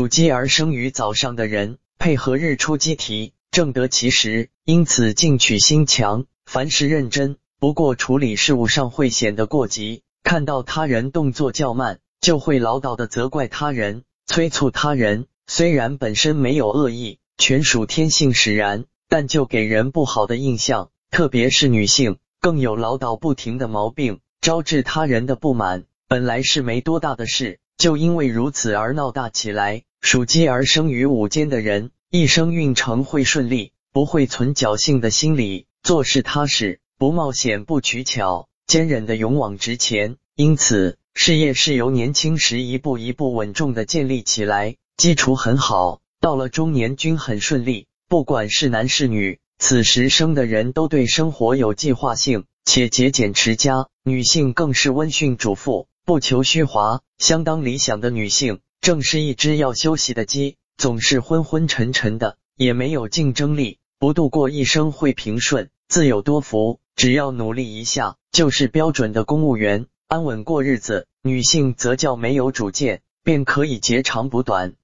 属鸡而生于早上的人，配合日出鸡啼，正得其时，因此进取心强，凡事认真。不过处理事务上会显得过急，看到他人动作较慢，就会唠叨的责怪他人，催促他人。虽然本身没有恶意，全属天性使然，但就给人不好的印象。特别是女性，更有唠叨不停的毛病，招致他人的不满。本来是没多大的事，就因为如此而闹大起来。属鸡而生于午间的人，一生运程会顺利，不会存侥幸的心理，做事踏实。不冒险，不取巧，坚忍的勇往直前，因此事业是由年轻时一步一步稳重的建立起来，基础很好。到了中年均很顺利，不管是男是女，此时生的人都对生活有计划性，且节俭持家。女性更是温驯主妇，不求虚华，相当理想的女性，正是一只要休息的鸡，总是昏昏沉沉的，也没有竞争力，不度过一生会平顺，自有多福。只要努力一下，就是标准的公务员，安稳过日子。女性则叫没有主见，便可以截长补短，